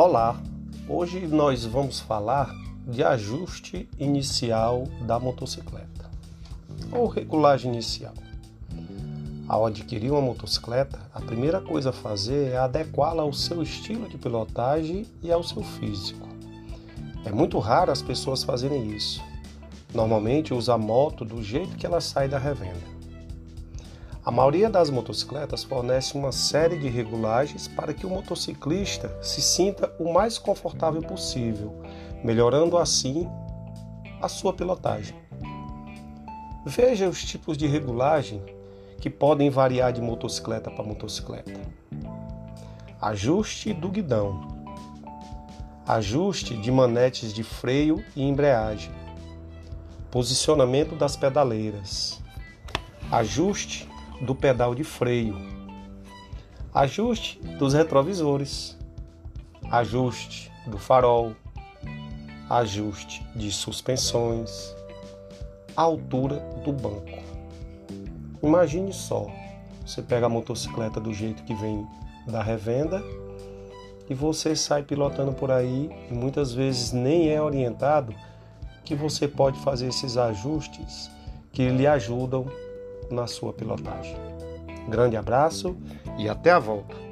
Olá, hoje nós vamos falar de ajuste inicial da motocicleta ou regulagem inicial. Ao adquirir uma motocicleta, a primeira coisa a fazer é adequá-la ao seu estilo de pilotagem e ao seu físico. É muito raro as pessoas fazerem isso. Normalmente usa a moto do jeito que ela sai da revenda. A maioria das motocicletas fornece uma série de regulagens para que o motociclista se sinta o mais confortável possível, melhorando assim a sua pilotagem. Veja os tipos de regulagem que podem variar de motocicleta para motocicleta. Ajuste do guidão. Ajuste de manetes de freio e embreagem. Posicionamento das pedaleiras. Ajuste do pedal de freio, ajuste dos retrovisores, ajuste do farol, ajuste de suspensões, altura do banco. Imagine só, você pega a motocicleta do jeito que vem da revenda e você sai pilotando por aí e muitas vezes nem é orientado que você pode fazer esses ajustes que lhe ajudam na sua pilotagem. Grande abraço e até a volta!